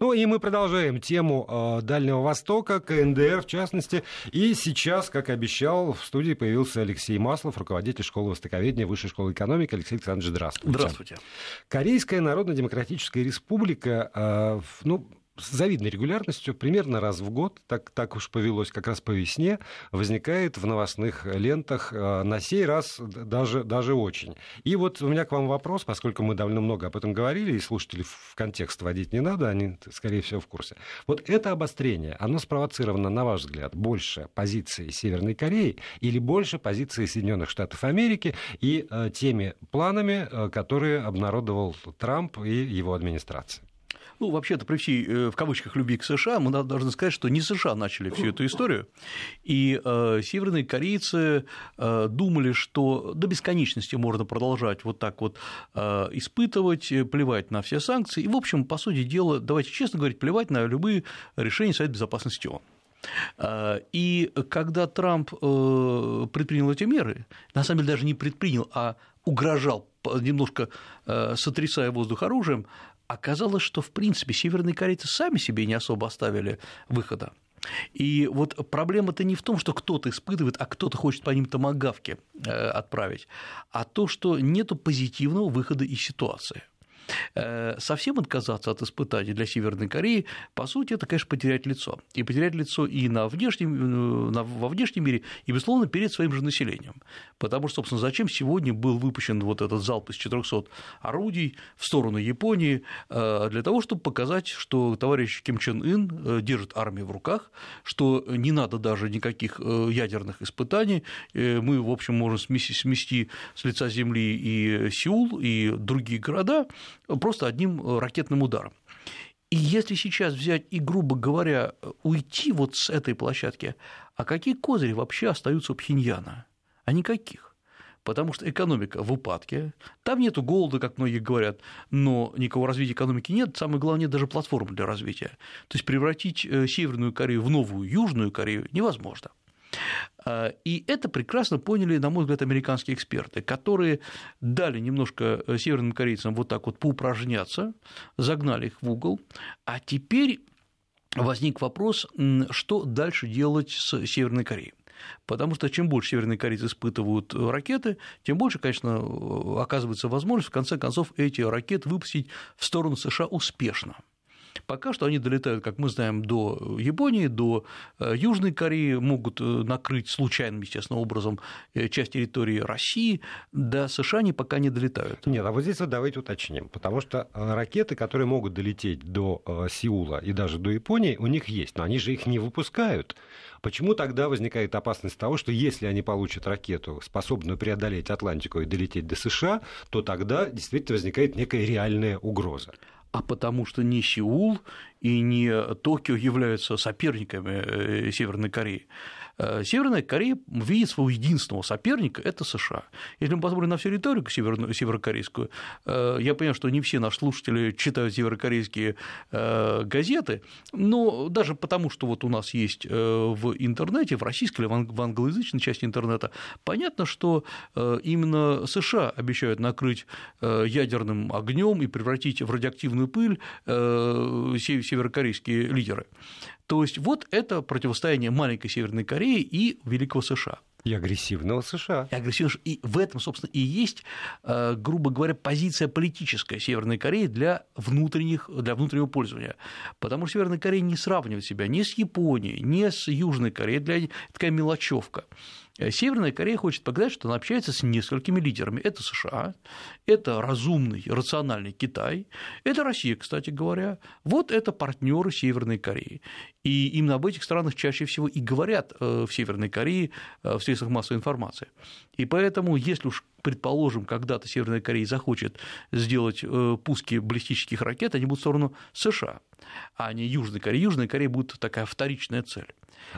Ну и мы продолжаем тему э, Дальнего Востока, КНДР в частности. И сейчас, как обещал, в студии появился Алексей Маслов, руководитель школы востоковедения Высшей школы экономики. Алексей Александрович, здравствуйте. Здравствуйте. Корейская Народно-Демократическая Республика, э, ну, с завидной регулярностью, примерно раз в год, так, так уж повелось как раз по весне, возникает в новостных лентах, э, на сей раз даже, даже очень. И вот у меня к вам вопрос, поскольку мы довольно много об этом говорили, и слушателей в контекст вводить не надо, они, скорее всего, в курсе. Вот это обострение, оно спровоцировано, на ваш взгляд, больше позиции Северной Кореи или больше позиции Соединенных Штатов Америки и э, теми планами, э, которые обнародовал Трамп и его администрация? Ну, вообще-то, при всей, э, в кавычках, любви к США, мы должны сказать, что не США начали всю эту историю, и э, северные корейцы э, думали, что до бесконечности можно продолжать вот так вот э, испытывать, э, плевать на все санкции, и, в общем, по сути дела, давайте честно говорить, плевать на любые решения Совета Безопасности ООН. Э, и когда Трамп предпринял эти меры, на самом деле даже не предпринял, а угрожал, немножко сотрясая воздух оружием, оказалось, что, в принципе, северные корейцы сами себе не особо оставили выхода. И вот проблема-то не в том, что кто-то испытывает, а кто-то хочет по ним томогавки э, отправить, а то, что нет позитивного выхода из ситуации – совсем отказаться от испытаний для Северной Кореи, по сути, это, конечно, потерять лицо. И потерять лицо и на внешнем, э, во внешнем мире, и, безусловно, перед своим же населением. Потому что, собственно, зачем сегодня был выпущен вот этот залп из 400 орудий в сторону Японии? Э, для того, чтобы показать, что товарищ Ким Чен Ын держит армию в руках, что не надо даже никаких ядерных испытаний. Мы, в общем, можем смести с лица Земли и Сеул, и другие города, просто одним э, ракетным ударом. И если сейчас взять и, грубо говоря, уйти вот с этой площадки, а какие козыри вообще остаются у Пхеньяна? А никаких. Потому что экономика в упадке, там нету голода, как многие говорят, но никакого развития экономики нет, самое главное, нет даже платформы для развития. То есть превратить э, Северную Корею в новую Южную Корею невозможно. А, и это прекрасно поняли, на мой взгляд, американские эксперты, которые дали немножко э, северным корейцам вот так вот поупражняться, загнали их в угол, а теперь возник вопрос, что дальше делать с Северной Кореей. Потому что чем больше северные корейцы испытывают ракеты, тем больше, конечно, оказывается возможность в конце концов эти ракеты выпустить в сторону США успешно. Пока что они долетают, как мы знаем, до Японии, до э, Южной Кореи, могут э, накрыть случайным, естественно, образом э, часть территории России, до США они пока не долетают. Нет, а вот здесь вот давайте уточним, потому что ракеты, которые могут долететь до Сеула и даже до Японии, у них есть, но они же их не выпускают. Почему тогда возникает опасность того, что если они получат ракету, способную преодолеть Атлантику и долететь до США, то тогда действительно возникает некая реальная угроза? А потому что не Сеул и не Токио являются соперниками э, Северной Кореи. Э, Северная Корея видит своего единственного соперника – это США. Если мы посмотрим на всю риторику северокорейскую, э, я понимаю, что не все наши слушатели читают северокорейские газеты, но даже потому, что вот у нас есть в интернете, в российской или в англоязычной части интернета, понятно, что именно США обещают накрыть ядерным огнем и превратить в радиоактивную пыль северокорейские лидеры. То есть вот это противостояние маленькой Северной Кореи и Великого США. И агрессивного США. И агрессивного И в этом, собственно, и есть, э, грубо говоря, позиция политическая Северной Кореи для, внутренних, для внутреннего пользования. Потому что Северная Корея не сравнивает себя ни с Японией, ни с Южной Кореей. Для такая мелочевка. Э, Северная Корея хочет показать, что она общается с несколькими лидерами. Это США, это разумный, рациональный Китай, это Россия, кстати говоря. Вот это партнеры Северной Кореи. И именно об этих странах чаще всего и говорят э, в Северной Корее э, в средствах массовой информации. И поэтому, если уж предположим, когда-то Северная Корея захочет сделать пуски баллистических ракет, они будут в сторону США, а не Южной Кореи. Южная Корея будет такая вторичная цель.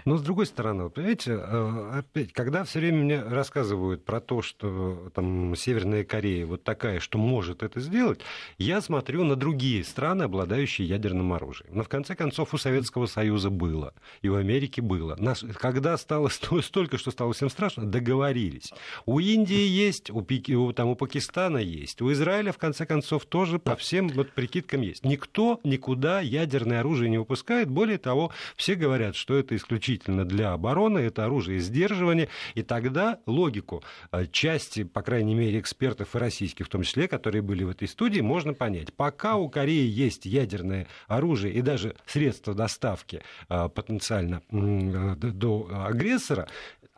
Но с другой стороны, понимаете, э, опять, когда все время мне рассказывают про то, что там Северная Корея вот такая, что может это сделать, я смотрю на другие страны, обладающие ядерным оружием. Но в конце концов у Советского Союза было, и у Америки было. Когда стало столько, что стало всем страшно, договорились. У Индии есть есть, у, Пики, у, там, у Пакистана есть, у Израиля, в конце концов, тоже по всем вот прикидкам есть. Никто никуда ядерное оружие не выпускает. Более того, все говорят, что это исключительно для обороны, это оружие сдерживания. И тогда логику э, части, по крайней мере, экспертов и российских в том числе, которые были в этой студии, можно понять. Пока у Кореи есть ядерное оружие и даже средства доставки э, потенциально э, до агрессора,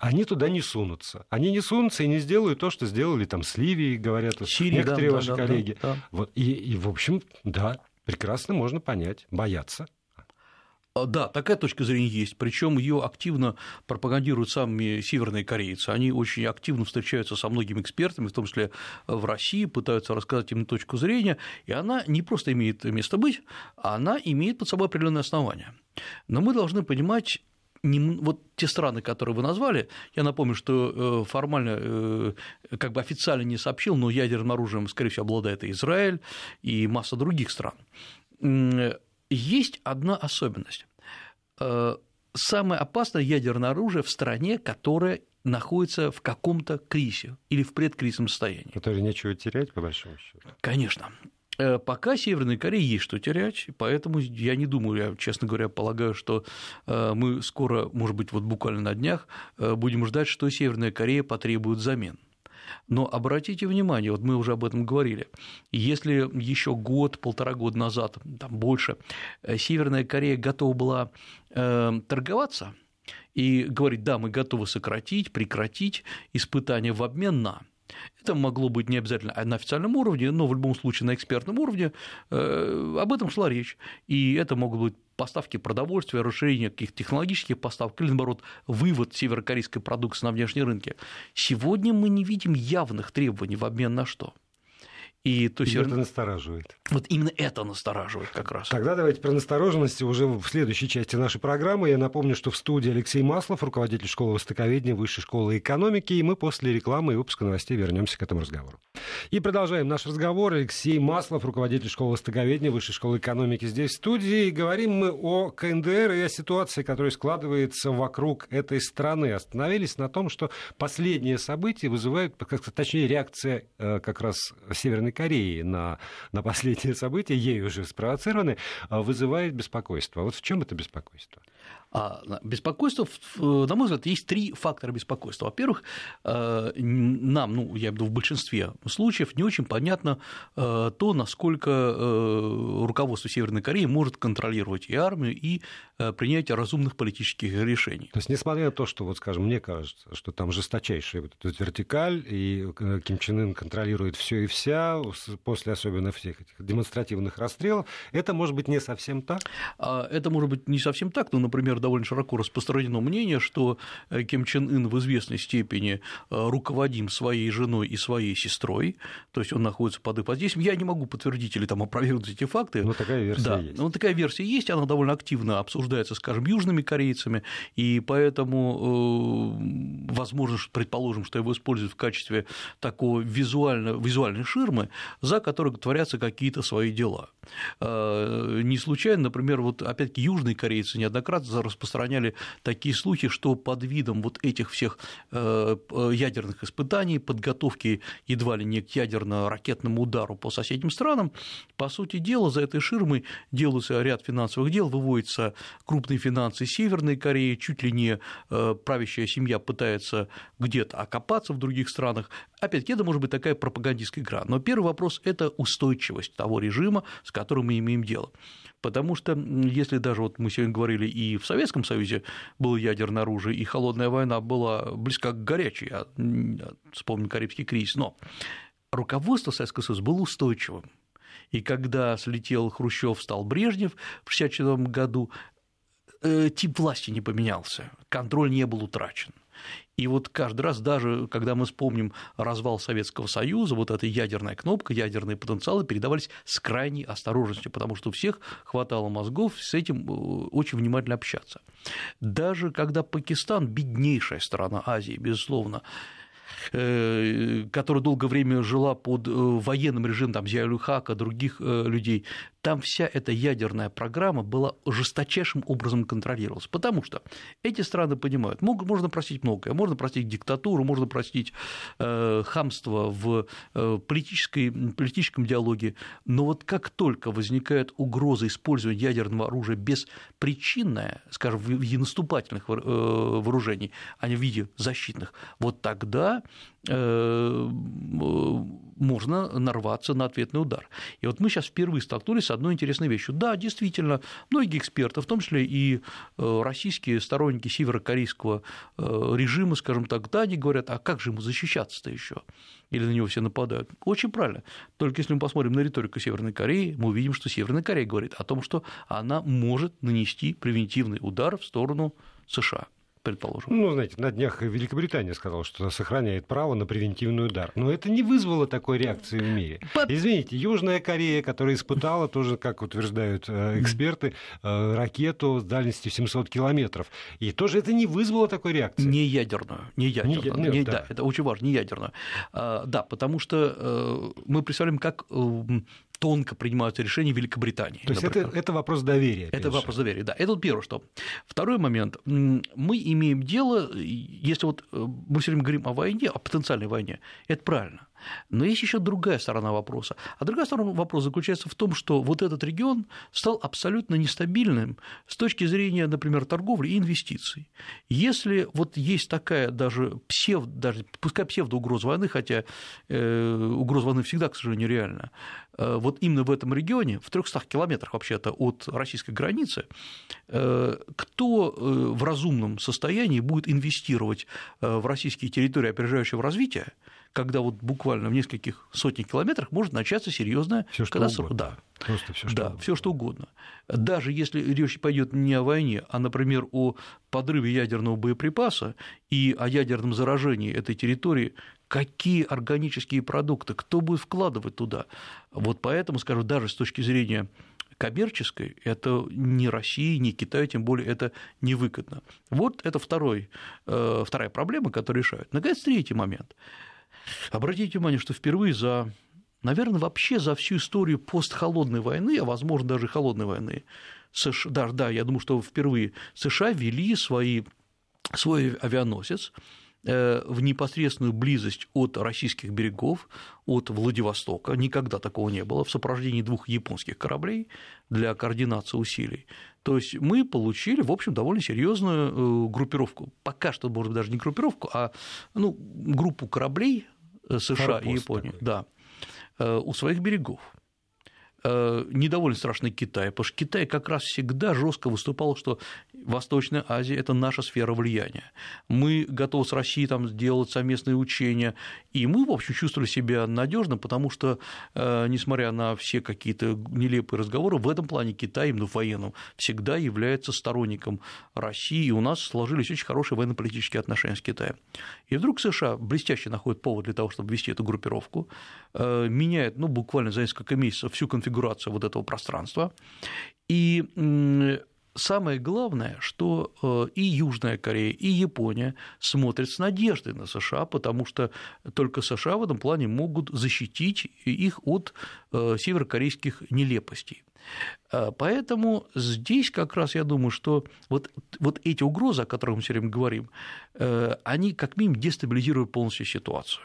они туда не сунутся. Они не сунутся и не сделают то, что сделали там с Ливией, говорят Сирии, некоторые да, ваши да, коллеги. Да, да. Вот, и, и, в общем, да, прекрасно можно понять, боятся. А, да, такая точка зрения есть. Причем ее активно пропагандируют сами северные корейцы. Они очень активно встречаются со многими экспертами, в том числе в России, пытаются рассказать им точку зрения. И она не просто имеет место быть, а она имеет под собой определенные основания. Но мы должны понимать, не, вот те страны, которые вы назвали, я напомню, что э, формально, э, как бы официально не сообщил, но ядерным оружием, скорее всего, обладает и Израиль, и масса других стран. Есть одна особенность. Э, самое опасное ядерное оружие в стране, которая находится в каком-то кризисе или в предкризисном состоянии. Который нечего терять, по большому счету. Конечно. Э, пока Северной Корее есть что терять, поэтому я не думаю, я, честно говоря, полагаю, что э, мы скоро, может быть, вот буквально на днях э, будем ждать, что Северная Корея потребует замен. Но обратите внимание, вот мы уже об этом говорили, если еще год, полтора года назад, там больше, Северная Корея готова была торговаться и говорить, да, мы готовы сократить, прекратить испытания в обмен на, это могло быть не обязательно на официальном уровне, но в любом случае на экспертном уровне э, об этом шла речь. И это могут быть поставки продовольствия, расширение каких-то технологических поставок или, наоборот, вывод северокорейской продукции на внешние рынки. Сегодня мы не видим явных требований в обмен на что. И, то есть, это настораживает. Вот именно это настораживает как раз. Тогда давайте про настороженность уже в следующей части нашей программы. Я напомню, что в студии Алексей Маслов, руководитель школы востоковедения Высшей школы экономики, и мы после рекламы и выпуска новостей вернемся к этому разговору. И продолжаем наш разговор. Алексей Маслов, руководитель школы востоковедения Высшей школы экономики, здесь в студии. И говорим мы о КНДР и о ситуации, которая складывается вокруг этой страны. Остановились на том, что последние события вызывают, точнее, реакция э, как раз Северной Северной Кореи на, на последние события, ей уже спровоцированы, а, вызывает беспокойство. Вот в чем это беспокойство? А беспокойство, на мой взгляд, есть три фактора беспокойства. Во-первых, э, нам, ну, я имею в виду в большинстве случаев, не очень понятно э, то, насколько э, руководство Северной Кореи может контролировать и армию, и принятие разумных политических решений. То есть, несмотря на то, что, вот, скажем, мне кажется, что там жесточайшая вот эта вертикаль, и Ким Чен Ын контролирует все и вся, после особенно всех этих демонстративных расстрелов, это может быть не совсем так? А, это может быть не совсем так, но, например, довольно широко распространено мнение, что э, Ким Чен Ын в известной степени э, руководим своей женой и своей сестрой, то есть он находится под их воздействием. Я не могу подтвердить или там опровергнуть эти факты. Но такая версия да, есть. Но такая версия есть, она довольно активно обсуждается, скажем, южными корейцами, и поэтому э, возможно, что, предположим, что его используют в качестве такого визуально, визуальной ширмы, за которой творятся какие-то свои дела. Не случайно, например, вот опять-таки южные корейцы неоднократно распространяли такие слухи, что под видом вот этих всех э, ядерных испытаний, подготовки едва ли не к ядерно-ракетному удару по соседним странам, по сути дела, за этой ширмой делается ряд финансовых дел, выводятся крупные финансы Северной Кореи, чуть ли не э, правящая семья пытается где-то окопаться в других странах. Опять-таки, это может быть такая пропагандистская игра. Но первый вопрос – это устойчивость того режима, с которым мы имеем дело. Потому что если даже вот мы сегодня говорили и в Советском Союзе было ядерное оружие, и холодная война была близка к горячей, я вспомню Карибский кризис, но руководство Советского Союза было устойчивым. И когда слетел Хрущев, стал Брежнев в 1964 году, э, тип власти не поменялся, контроль не был утрачен. И вот каждый раз, даже когда мы вспомним развал Советского Союза, вот эта ядерная кнопка, ядерные потенциалы передавались с крайней осторожностью, потому что у всех хватало мозгов с этим э, очень внимательно общаться. Даже когда Пакистан, беднейшая страна Азии, безусловно, которая долгое время жила под э, военным режимом там, Зиалюхака, других э, людей, там вся эта ядерная программа была жесточайшим образом контролировалась. Потому что эти страны понимают, можно простить многое, можно простить диктатуру, можно простить э, хамство в э, политической, политическом диалоге, но вот как только возникает угроза использования ядерного оружия беспричинная, скажем, в наступательных вооружений, а не в виде защитных, вот тогда Э, можно нарваться на ответный удар. И вот мы сейчас впервые столкнулись с одной интересной вещью. Да, действительно, многие эксперты, в том числе и э, российские сторонники северокорейского э, режима, скажем так, да, они говорят, а как же ему защищаться-то еще? Или на него все нападают? Очень правильно. Только если мы посмотрим на риторику Северной Кореи, мы увидим, что Северная Корея говорит о том, что она может нанести превентивный удар в сторону США предположим. Ну, знаете, на днях Великобритания сказала, что сохраняет право на превентивный удар. Но это не вызвало такой реакции в мире. Извините, Южная Корея, которая испытала тоже, как утверждают э, эксперты, э, ракету с дальностью 700 километров. И тоже это не вызвало такой реакции. Не ядерную. Не ядерную. Не, не, да. да, это очень важно, не ядерную. А, да, потому что э, мы представляем, как тонко принимаются решения в Великобритании. То есть это, это вопрос доверия. Это же. вопрос доверия, да. Это вот первое, что. Второй момент. Мы имеем дело, если вот э, мы все время говорим о войне, о потенциальной войне, это правильно. Но есть еще другая сторона вопроса. А другая сторона вопроса заключается в том, что вот этот регион стал абсолютно нестабильным с точки зрения, например, торговли и инвестиций. Если вот есть такая даже псевдо, даже, пускай псевдоугроза войны, хотя э, угроза войны всегда, к сожалению, реальна, э, вот именно в этом регионе, в 300 километрах вообще-то от российской границы, э, кто э, в разумном состоянии будет инвестировать э, в российские территории опережающего развития, когда вот буквально в нескольких сотнях километрах может начаться серьезная катастрофа. Да. Просто все что да, угодно. все что угодно. Даже если речь пойдет не о войне, а, например, о подрыве ядерного боеприпаса и о ядерном заражении этой территории, какие органические продукты, кто будет вкладывать туда. Вот поэтому, скажу, даже с точки зрения коммерческой, это не России, не Китаю, тем более это невыгодно. Вот это второй, э, вторая проблема, которую решают. Наконец, третий момент. Обратите внимание, что впервые за, наверное, вообще за всю историю постхолодной войны, а возможно даже холодной войны, США, да, да, я думаю, что впервые США ввели свои, свой авианосец в непосредственную близость от российских берегов, от Владивостока, никогда такого не было, в сопровождении двух японских кораблей для координации усилий. То есть мы получили, в общем, довольно серьезную э, группировку. Пока что, может быть, даже не группировку, а ну, группу кораблей Э, США Форпост и Японии, такой. да, э, у своих берегов. Э, недовольно страшный Китай, потому что Китай как раз всегда жестко выступал, что Восточная Азия – это наша сфера влияния. Мы готовы с Россией там сделать совместные учения, и мы, в общем, чувствовали себя надежно, потому что, э, несмотря на все какие-то нелепые разговоры, в этом плане Китай, именно в военном, всегда является сторонником России, и у нас сложились очень хорошие военно-политические отношения с Китаем. И вдруг США блестяще находят повод для того, чтобы вести эту группировку, э, меняет, ну, буквально за несколько месяцев всю конфигурацию вот этого пространства, и самое главное, что э, и Южная Корея, и Япония смотрят с надеждой на США, потому что только США в этом плане могут защитить их от э, северокорейских нелепостей. Э, поэтому здесь как раз я думаю, что вот, вот эти угрозы, о которых мы все время говорим, они как минимум дестабилизируют полностью ситуацию.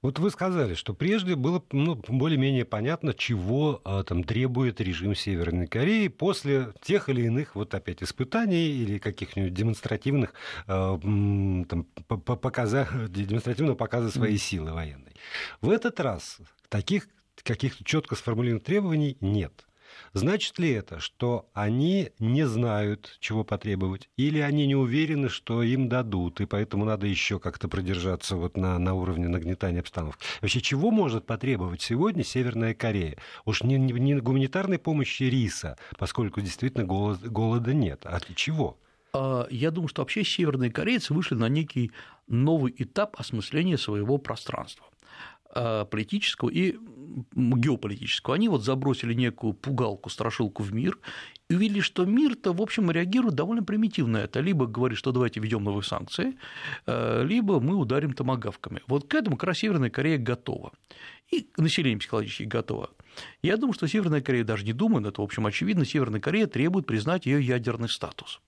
Вот вы сказали, что прежде было ну, более-менее понятно, чего а, там требует режим Северной Кореи после тех или иных вот опять испытаний или каких-нибудь демонстративных а, там, показа, демонстративного показа своей силы военной. В этот раз таких каких-то четко сформулированных требований нет. Значит ли это, что они не знают, чего потребовать, или они не уверены, что им дадут, и поэтому надо еще как-то продержаться вот на, на уровне нагнетания обстановки? Вообще, чего может потребовать сегодня Северная Корея? Уж не, не, не гуманитарной помощи риса, поскольку действительно голод, голода нет, а чего? А, я думаю, что вообще северные корейцы вышли на некий новый этап осмысления своего пространства. А, политического и геополитического. Они вот забросили некую пугалку, страшилку в мир и увидели, что мир-то, в общем, реагирует довольно примитивно это. Либо говорит, что давайте введем новые санкции, а, либо мы ударим томогавками. Вот к этому как раз Северная Корея готова. И население психологически готово. Я думаю, что Северная Корея даже не думает, это, в общем, очевидно, Северная Корея требует признать ее ядерный статус.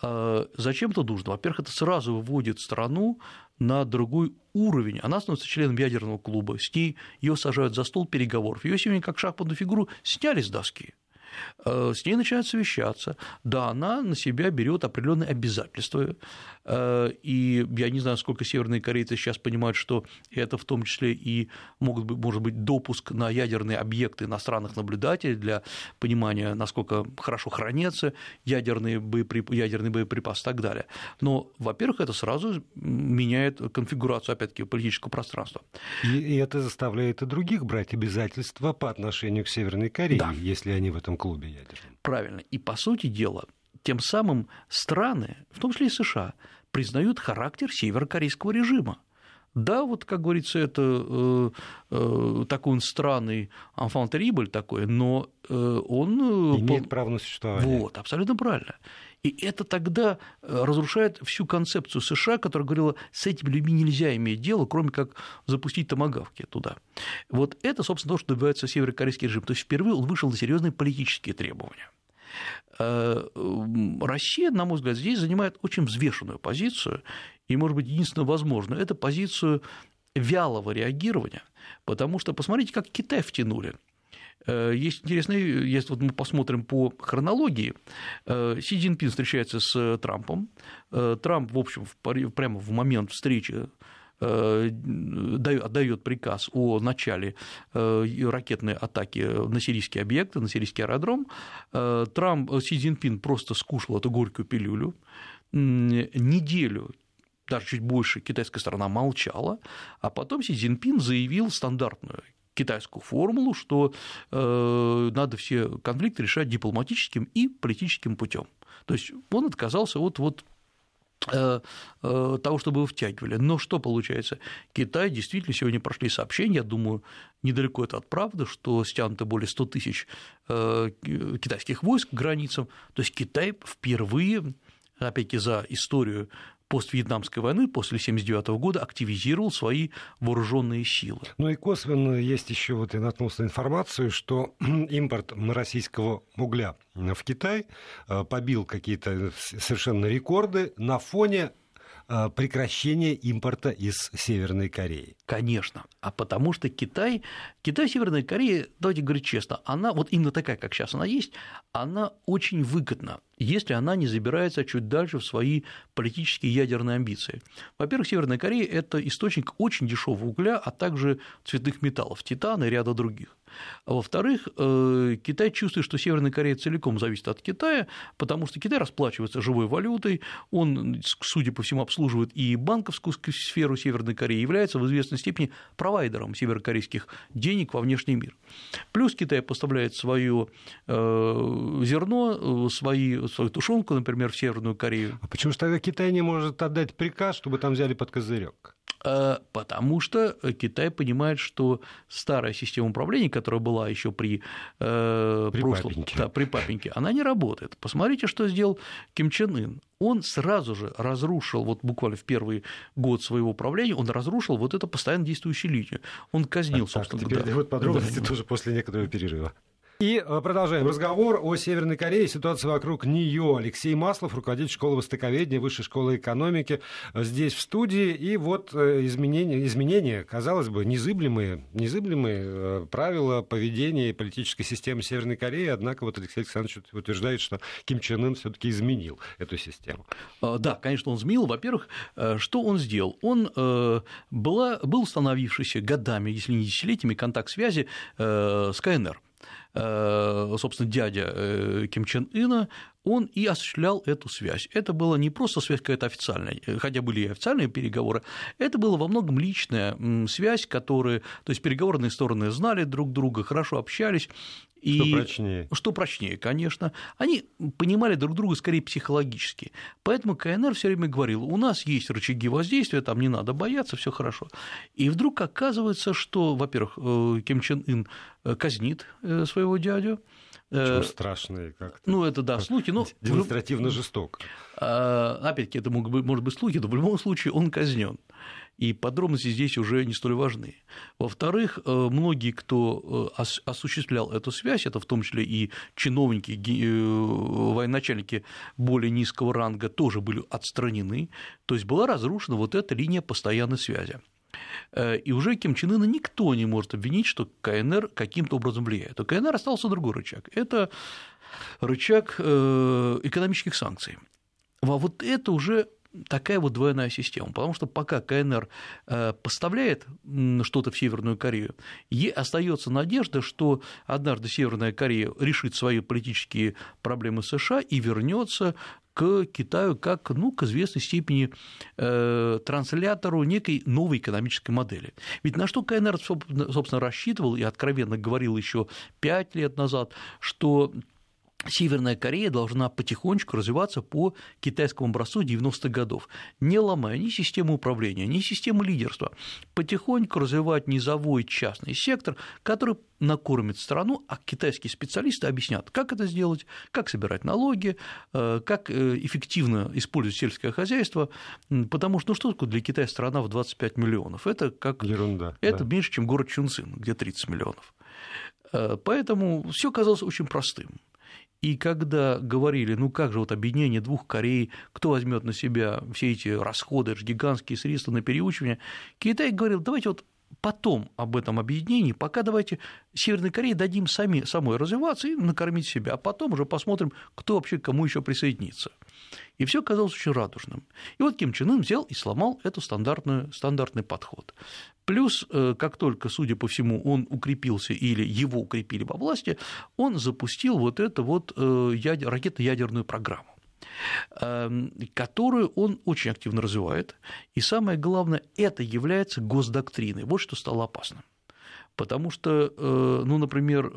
А, зачем это нужно? Во-первых, это сразу выводит страну на другой уровень. Она становится членом ядерного клуба, с ней ее сажают за стол переговоров. Ее сегодня как шахматную фигуру сняли с доски. Э, с ней начинают совещаться. Да, она на себя берет определенные обязательства. Э, и я не знаю, сколько северные корейцы сейчас понимают, что это в том числе и могут быть, может быть допуск на ядерные объекты иностранных наблюдателей для понимания, насколько хорошо хранятся ядерные, боеприп... ядерные боеприпасы и так далее. Но, во-первых, это сразу меняет конфигурацию, опять-таки, политического пространства. И, и это заставляет и других брать обязательства по отношению к Северной Корее, да. если они в этом клубе ядерном. Правильно. И, по сути дела, тем самым страны, в том числе и США, признают характер северокорейского режима. Да, вот, как говорится, это э, э, такой он странный terrible такой, но э, он... Э, Имеет по... право на существование. Вот, абсолютно правильно. И это тогда э, разрушает всю концепцию США, которая говорила, с этими людьми нельзя иметь дело, кроме как запустить томогавки туда. Вот это, собственно, то, что добивается северокорейский режим. То есть впервые он вышел на серьезные политические требования. Э, Россия, на мой взгляд, здесь занимает очень взвешенную позицию, и, может быть, единственное возможное – это позицию вялого реагирования, потому что посмотрите, как Китай втянули. Э, есть интересный, если вот мы посмотрим по хронологии, э, Си Цзиньпин встречается с Трампом, Трамп, в общем, прямо в момент встречи отдает приказ о начале ракетной атаки на сирийские объекты, на сирийский аэродром. Трамп, Си Цзиньпин просто скушал эту горькую пилюлю. Неделю даже чуть больше китайская сторона молчала, а потом Си Цзиньпин заявил стандартную китайскую формулу, что э, надо все конфликты решать дипломатическим и политическим путем. То есть он отказался от вот э, э, того, чтобы его втягивали. Но что получается? Китай действительно сегодня прошли сообщения, я думаю, недалеко это от правды, что стянуто более 100 тысяч китайских войск к границам. То есть Китай впервые опять-таки за историю поствьетнамской войны после 1979 года активизировал свои вооруженные силы. Ну и косвенно есть еще вот я наткнулся на информацию, что импорт российского угля в Китай э, побил какие-то совершенно рекорды на фоне э, прекращения импорта из Северной Кореи. Конечно. А потому что Китай, Китай, Северная Корея, давайте говорить честно, она вот именно такая, как сейчас она есть, она очень выгодна если она не забирается чуть дальше в свои политические ядерные амбиции. Во-первых, Северная Корея – это источник очень дешевого угля, а также цветных металлов, титана и ряда других. А во-вторых, э, Китай чувствует, что Северная Корея целиком зависит от Китая, потому что Китай расплачивается живой валютой, он, судя по всему, обслуживает и банковскую сферу Северной Кореи, является в известной степени провайдером северокорейских денег во внешний мир. Плюс Китай поставляет свое э, зерно, э, свою тушенку, например, в Северную Корею. А почему же тогда Китай не может отдать приказ, чтобы там взяли под козырек? Э, потому что Китай понимает, что старая система управления, которая была еще при, э, при прошлом, папеньке. Да, при папеньке, она не работает. Посмотрите, что сделал Ким Чен Ын. Он сразу же разрушил, вот буквально в первый год своего правления, он разрушил вот эту постоянно действующую линию. Он казнил, так, собственно. Так, теперь да. вот подробности да. тоже после некоторого перерыва. И э, продолжаем разговор о Северной Корее, ситуации вокруг нее. Алексей Маслов, руководитель школы востоковедения, Высшей школы экономики, э, здесь в студии. И вот э, изменения, изменения казалось бы, незыблемые, незыблемые правила поведения политической системы Северной Кореи, однако вот Алексей Александрович утверждает, что Ким Чен Ын все таки изменил эту систему. Да, конечно, он изменил. Во-первых, что он сделал? Он была, был установившийся годами, если не десятилетиями, контакт связи с КНР собственно, дядя Ким Чен Ына, он и осуществлял эту связь. Это была не просто связь какая-то официальная, хотя были и официальные переговоры, это была во многом личная связь, которая, то есть переговорные стороны знали друг друга, хорошо общались, и что прочнее? Что прочнее, конечно. Они понимали друг друга скорее психологически. Поэтому КНР все время говорил, у нас есть рычаги воздействия, там не надо бояться, все хорошо. И вдруг оказывается, что, во-первых, э, Ким Чен Ын э, казнит э, своего дядю, почему страшные как-то. Ну, это да, слухи, но... Демонстративно жестоко. А, опять-таки, это могут быть, может быть слухи, но в любом случае он казнен. И подробности здесь уже не столь важны. Во-вторых, э, многие, кто э, осуществлял эту связь, это в том числе и чиновники, э, военачальники более низкого ранга, тоже были отстранены. То есть была разрушена вот эта линия постоянной связи. И уже Ким Чен Ына никто не может обвинить, что КНР каким-то образом влияет. У КНР остался другой рычаг. Это рычаг экономических санкций. А вот это уже такая вот двойная система, потому что пока КНР э, поставляет что-то в Северную Корею, ей остается надежда, что однажды Северная Корея решит свои политические проблемы США и вернется к Китаю как, ну, к известной степени э, транслятору некой новой экономической модели. Ведь на что КНР, собственно, рассчитывал и откровенно говорил еще пять лет назад, что Северная Корея должна потихонечку развиваться по китайскому образцу 90-х годов, не ломая ни систему управления, ни систему лидерства, потихоньку развивать низовой частный сектор, который накормит страну, а китайские специалисты объяснят, как это сделать, как собирать налоги, э, как э, эффективно использовать сельское хозяйство, потому что ну что такое для Китая страна в 25 миллионов? Это как Ерунда. Это да. меньше, чем город Чунцин, где 30 миллионов. Э, поэтому все казалось очень простым. И когда говорили, ну как же вот объединение двух Корей, кто возьмет на себя все эти расходы, это же гигантские средства на переучивание, Китай говорил, давайте вот потом об этом объединении, пока давайте Северной Корее дадим сами, самой развиваться и накормить себя, а потом уже посмотрим, кто вообще к кому еще присоединится. И все казалось очень радужным. И вот Ким Чен Ын взял и сломал этот стандартный подход. Плюс, э, как только, судя по всему, он укрепился или его укрепили во власти, он запустил вот эту вот э, ракетно-ядерную программу которую он очень активно развивает. И самое главное, это является госдоктриной. Вот что стало опасным. Потому что, э, ну, например,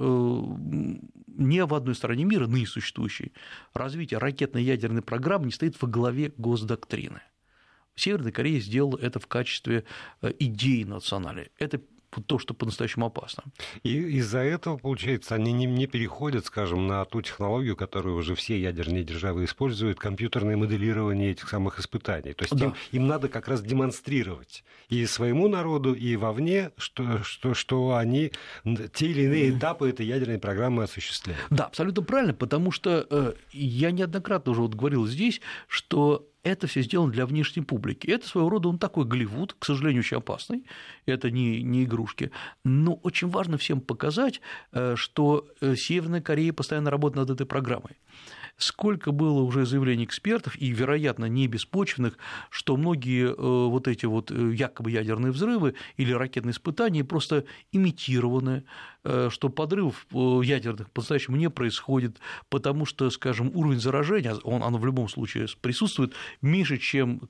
ни в одной стране мира, ныне существующей, развитие ракетно-ядерной программы не стоит во главе госдоктрины. Северная Корея сделала это в качестве э, идеи национальной. Это то, что по-настоящему опасно. И из-за этого, получается, они не, не переходят, скажем, на ту технологию, которую уже все ядерные державы используют, компьютерное моделирование этих самых испытаний. То есть да. им, им надо как раз демонстрировать и своему народу, и вовне, что, что, что они те или иные этапы этой ядерной программы осуществляют. Да, абсолютно правильно, потому что э, я неоднократно уже вот говорил здесь, что это все сделано для внешней публики. Это своего рода он такой Голливуд, к сожалению, очень опасный, это не, не игрушки. Но очень важно всем показать, э, что э, Северная Корея постоянно работает над этой программой сколько было уже заявлений экспертов, и, вероятно, не беспочвенных, что многие э, вот эти вот якобы ядерные взрывы или ракетные испытания просто имитированы, что подрывов ядерных по-настоящему не происходит, потому что, скажем, уровень заражения, он, оно в любом случае присутствует меньше, чем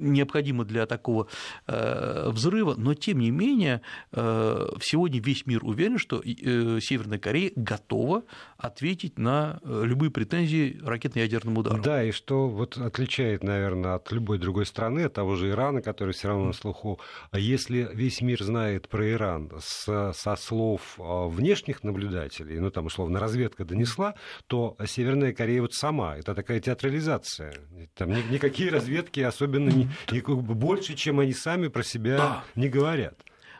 необходимо для такого э, взрыва, но тем не менее э, сегодня весь мир уверен, что э, Северная Корея готова ответить на любые претензии ракетно-ядерным ударом. Да, и что вот отличает, наверное, от любой другой страны, от того же Ирана, который все равно на слуху, если весь мир знает про Иран с, со слов внешних наблюдателей, ну там условно разведка донесла, то Северная Корея вот сама, это такая театрализация, там никакие разведки особенно не, и как бы больше, чем они сами про себя да. не говорят.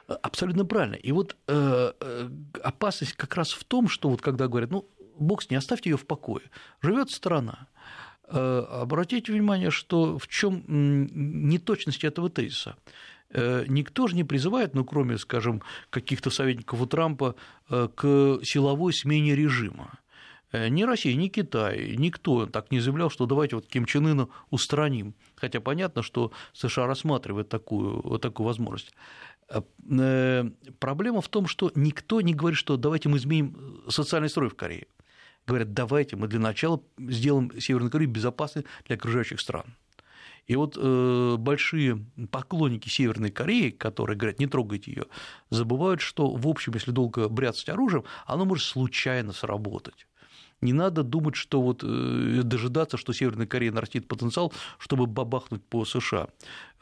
Абсолютно правильно. И вот э, э, опасность как раз в том, что вот когда говорят, ну, бог с ней, оставьте ее в покое. Живет страна. Э, обратите внимание, что в чем неточность этого тезиса. Э, никто же не призывает, ну, кроме, скажем, каких-то советников у Трампа, э, к силовой смене режима. Э, ни Россия, ни Китай, никто так не заявлял, что давайте вот Ким Чен Ына устраним. Хотя понятно, что США рассматривает такую, вот такую возможность. Э, э, проблема в том, что никто не говорит, что давайте мы изменим социальный строй в Корее. Говорят, давайте мы для начала сделаем Северную Корею безопасной для окружающих стран. И вот э, большие поклонники Северной Кореи, которые говорят, не трогайте ее, забывают, что, в общем, если долго бряцать оружием, оно может случайно сработать. Не надо думать, что вот э, дожидаться, что Северная Корея нарастит потенциал, чтобы бабахнуть по США.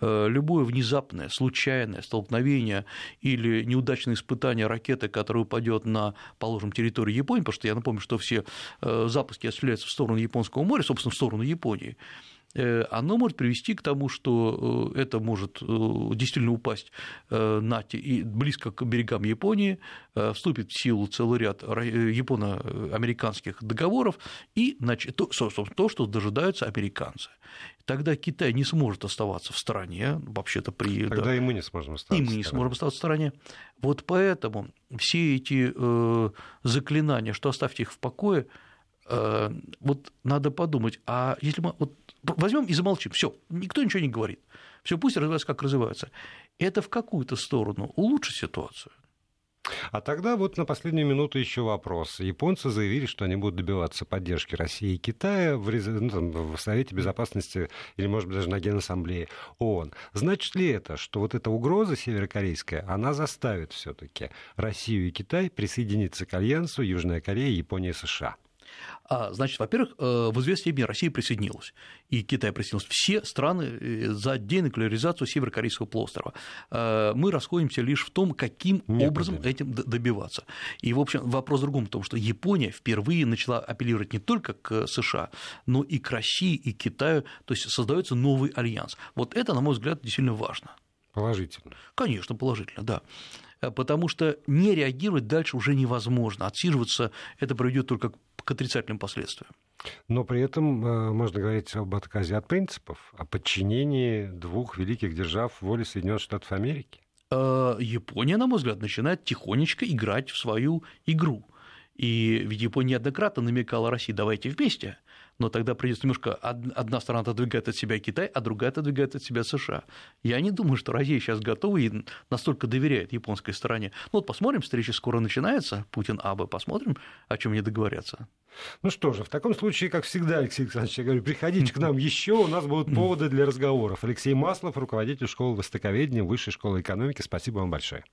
Э, любое внезапное, случайное столкновение или неудачное испытание ракеты, которая упадет на, положим, территорию Японии, потому что я напомню, что все э, запуски осуществляются в сторону Японского моря, собственно, в сторону Японии, оно может привести к тому, что э, это может э, действительно упасть на, близко к берегам Японии, вступит в силу целый ряд японо-американских договоров и значит, то, то, что дожидаются американцы. Тогда Китай не сможет оставаться в стороне, вообще-то при... Тогда да, и мы не сможем оставаться И мы не сможем оставаться в стороне. Вот поэтому все эти заклинания, что оставьте их в покое, вот надо подумать, а если мы вот возьмем и замолчим, все, никто ничего не говорит, все пусть развивается, как развивается, это в какую-то сторону улучшит ситуацию. А тогда вот на последнюю минуту еще вопрос. Японцы заявили, что они будут добиваться поддержки России и Китая в, ну, там, в Совете Безопасности или, может быть, даже на Генассамблее ООН. Значит ли это, что вот эта угроза северокорейская, она заставит все-таки Россию и Китай присоединиться к Альянсу Южная Корея, Япония и США? А, значит, во-первых, э, в известной степени Россия присоединилась, и Китай присоединился. Все страны э, за денуклеаризацию Северокорейского полуострова. Э, мы расходимся лишь в том, каким Нет, образом этим добиваться. И, в общем, вопрос в другом, в том, что Япония впервые начала апеллировать не только к США, но и к России, и к Китаю, то есть создается новый альянс. Вот это, на мой взгляд, действительно важно. Положительно. Конечно, положительно, да потому что не реагировать дальше уже невозможно. Отсиживаться это приведет только к отрицательным последствиям. Но при этом э, можно говорить об отказе от принципов, о подчинении двух великих держав воле Соединенных Штатов Америки. Э, Япония, на мой взгляд, начинает тихонечко играть в свою игру. И ведь Япония неоднократно намекала России, давайте вместе но тогда придется немножко одна сторона отодвигает от себя Китай, а другая отодвигает от себя США. Я не думаю, что Россия сейчас готова и настолько доверяет японской стороне. Ну вот посмотрим, встреча скоро начинается, Путин Абе, посмотрим, о чем они договорятся. Ну что же, в таком случае, как всегда, Алексей Александрович, я говорю, приходите к нам еще, у нас будут поводы для разговоров. Алексей Маслов, руководитель школы востоковедения Высшей школы экономики. Спасибо вам большое.